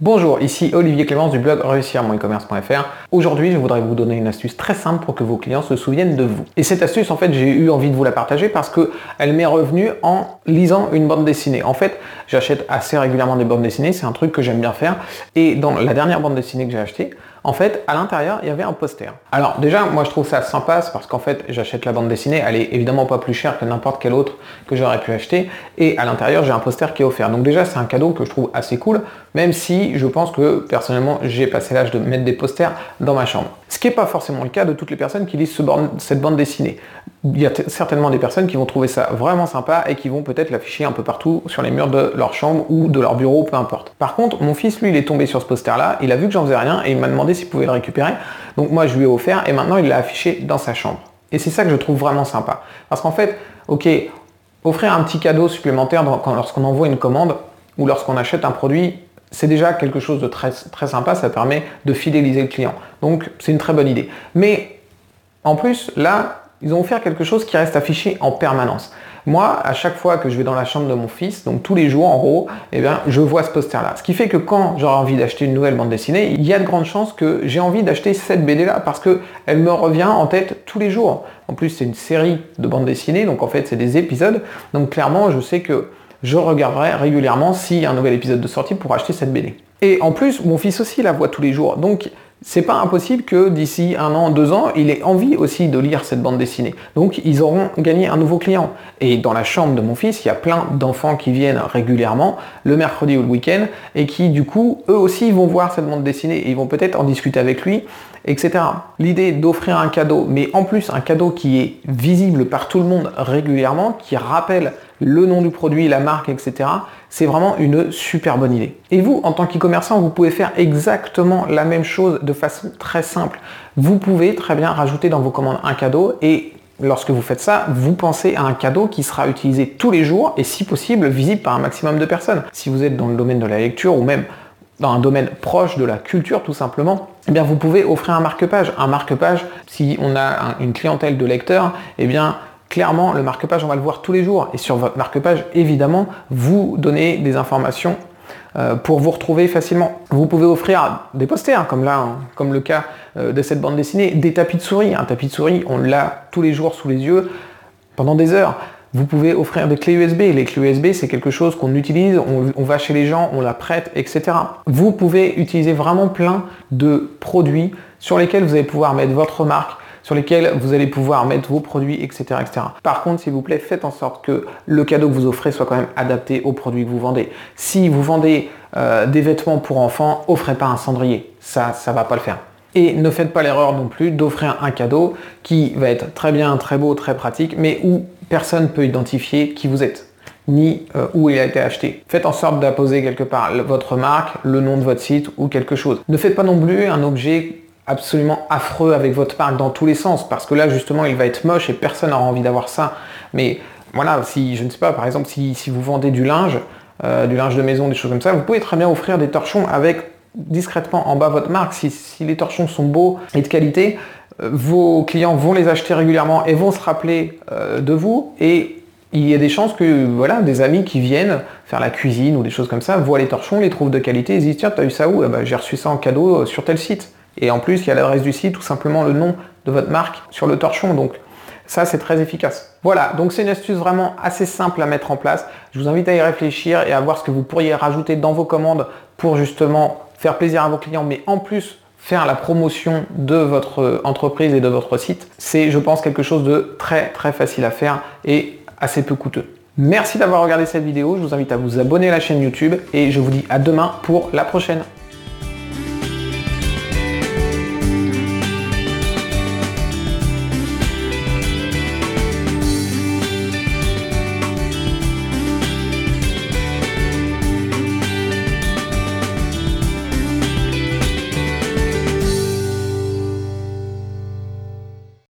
Bonjour, ici Olivier Clémence du blog réussir e-commerce.fr. Aujourd'hui, je voudrais vous donner une astuce très simple pour que vos clients se souviennent de vous. Et cette astuce, en fait, j'ai eu envie de vous la partager parce qu'elle m'est revenue en lisant une bande dessinée. En fait, j'achète assez régulièrement des bandes dessinées, c'est un truc que j'aime bien faire. Et dans la dernière bande dessinée que j'ai achetée, en fait, à l'intérieur, il y avait un poster. Alors déjà, moi je trouve ça sympa, parce qu'en fait, j'achète la bande dessinée, elle est évidemment pas plus chère que n'importe quelle autre que j'aurais pu acheter, et à l'intérieur, j'ai un poster qui est offert. Donc déjà, c'est un cadeau que je trouve assez cool, même si je pense que personnellement, j'ai passé l'âge de mettre des posters dans ma chambre. Ce qui n'est pas forcément le cas de toutes les personnes qui lisent cette bande dessinée. Il y a certainement des personnes qui vont trouver ça vraiment sympa et qui vont peut-être l'afficher un peu partout sur les murs de leur chambre ou de leur bureau, peu importe. Par contre, mon fils, lui, il est tombé sur ce poster-là, il a vu que j'en faisais rien et il m'a demandé s'il pouvait le récupérer. Donc moi, je lui ai offert et maintenant, il l'a affiché dans sa chambre. Et c'est ça que je trouve vraiment sympa. Parce qu'en fait, ok, offrir un petit cadeau supplémentaire lorsqu'on envoie une commande ou lorsqu'on achète un produit, c'est déjà quelque chose de très, très sympa, ça permet de fidéliser le client. Donc c'est une très bonne idée. Mais en plus, là, ils ont offert quelque chose qui reste affiché en permanence. Moi, à chaque fois que je vais dans la chambre de mon fils, donc tous les jours en gros, eh je vois ce poster-là. Ce qui fait que quand j'aurai envie d'acheter une nouvelle bande dessinée, il y a de grandes chances que j'ai envie d'acheter cette BD-là parce qu'elle me revient en tête tous les jours. En plus, c'est une série de bandes dessinées, donc en fait, c'est des épisodes. Donc clairement, je sais que je regarderai régulièrement a un nouvel épisode de sortie pour acheter cette BD. Et en plus, mon fils aussi la voit tous les jours. Donc, c'est pas impossible que d'ici un an, deux ans, il ait envie aussi de lire cette bande dessinée. Donc ils auront gagné un nouveau client. Et dans la chambre de mon fils, il y a plein d'enfants qui viennent régulièrement, le mercredi ou le week-end, et qui du coup, eux aussi vont voir cette bande dessinée et ils vont peut-être en discuter avec lui, etc. L'idée d'offrir un cadeau, mais en plus un cadeau qui est visible par tout le monde régulièrement, qui rappelle le nom du produit, la marque, etc. C'est vraiment une super bonne idée. Et vous, en tant qu'e-commerçant, vous pouvez faire exactement la même chose de façon très simple. Vous pouvez très bien rajouter dans vos commandes un cadeau et lorsque vous faites ça, vous pensez à un cadeau qui sera utilisé tous les jours et si possible visible par un maximum de personnes. Si vous êtes dans le domaine de la lecture ou même dans un domaine proche de la culture tout simplement, eh bien vous pouvez offrir un marque-page. Un marque-page, si on a une clientèle de lecteurs, eh bien clairement, le marque-page, on va le voir tous les jours. Et sur votre marque-page, évidemment, vous donnez des informations euh, pour vous retrouver facilement. Vous pouvez offrir des posters, comme là, hein, comme le cas euh, de cette bande dessinée, des tapis de souris. Un tapis de souris, on l'a tous les jours sous les yeux pendant des heures. Vous pouvez offrir des clés USB. Les clés USB, c'est quelque chose qu'on utilise, on, va chez les gens, on la prête, etc. Vous pouvez utiliser vraiment plein de produits sur lesquels vous allez pouvoir mettre votre marque, sur lesquels vous allez pouvoir mettre vos produits, etc., etc. Par contre, s'il vous plaît, faites en sorte que le cadeau que vous offrez soit quand même adapté aux produits que vous vendez. Si vous vendez euh, des vêtements pour enfants, offrez pas un cendrier. Ça, ça va pas le faire. Et ne faites pas l'erreur non plus d'offrir un cadeau qui va être très bien, très beau, très pratique, mais où personne ne peut identifier qui vous êtes ni euh, où il a été acheté. Faites en sorte d'apposer quelque part votre marque, le nom de votre site ou quelque chose. Ne faites pas non plus un objet absolument affreux avec votre marque dans tous les sens, parce que là justement il va être moche et personne n'aura envie d'avoir ça. Mais voilà, si je ne sais pas, par exemple, si, vous vendez du linge, euh, du linge de maison, des choses comme ça, vous pouvez très bien offrir des torchons avec discrètement en bas votre marque. Si, les torchons sont beaux et de qualité, euh, vos clients vont les acheter régulièrement et vont se rappeler euh, de vous et il y a des chances que voilà, des amis qui viennent faire la cuisine ou des choses comme ça voient les torchons, les trouvent de qualité, ils se disent tiens, t'as eu ça où? Eh ben, J'ai reçu ça en cadeau sur tel site. Et en plus, il y a l'adresse du site, tout simplement le nom de votre marque sur le torchon. Donc ça, c'est très efficace. Voilà, donc c'est une astuce vraiment assez simple à mettre en place. Je vous invite à y réfléchir et à voir ce que vous pourriez rajouter dans vos commandes pour justement faire plaisir à vos clients, mais en plus faire la promotion de votre entreprise et de votre site. C'est, je pense, quelque chose de très très facile à faire et assez peu coûteux. Merci d'avoir regardé cette vidéo. Je vous invite à vous abonner à la chaîne YouTube et je vous dis à demain pour la prochaine.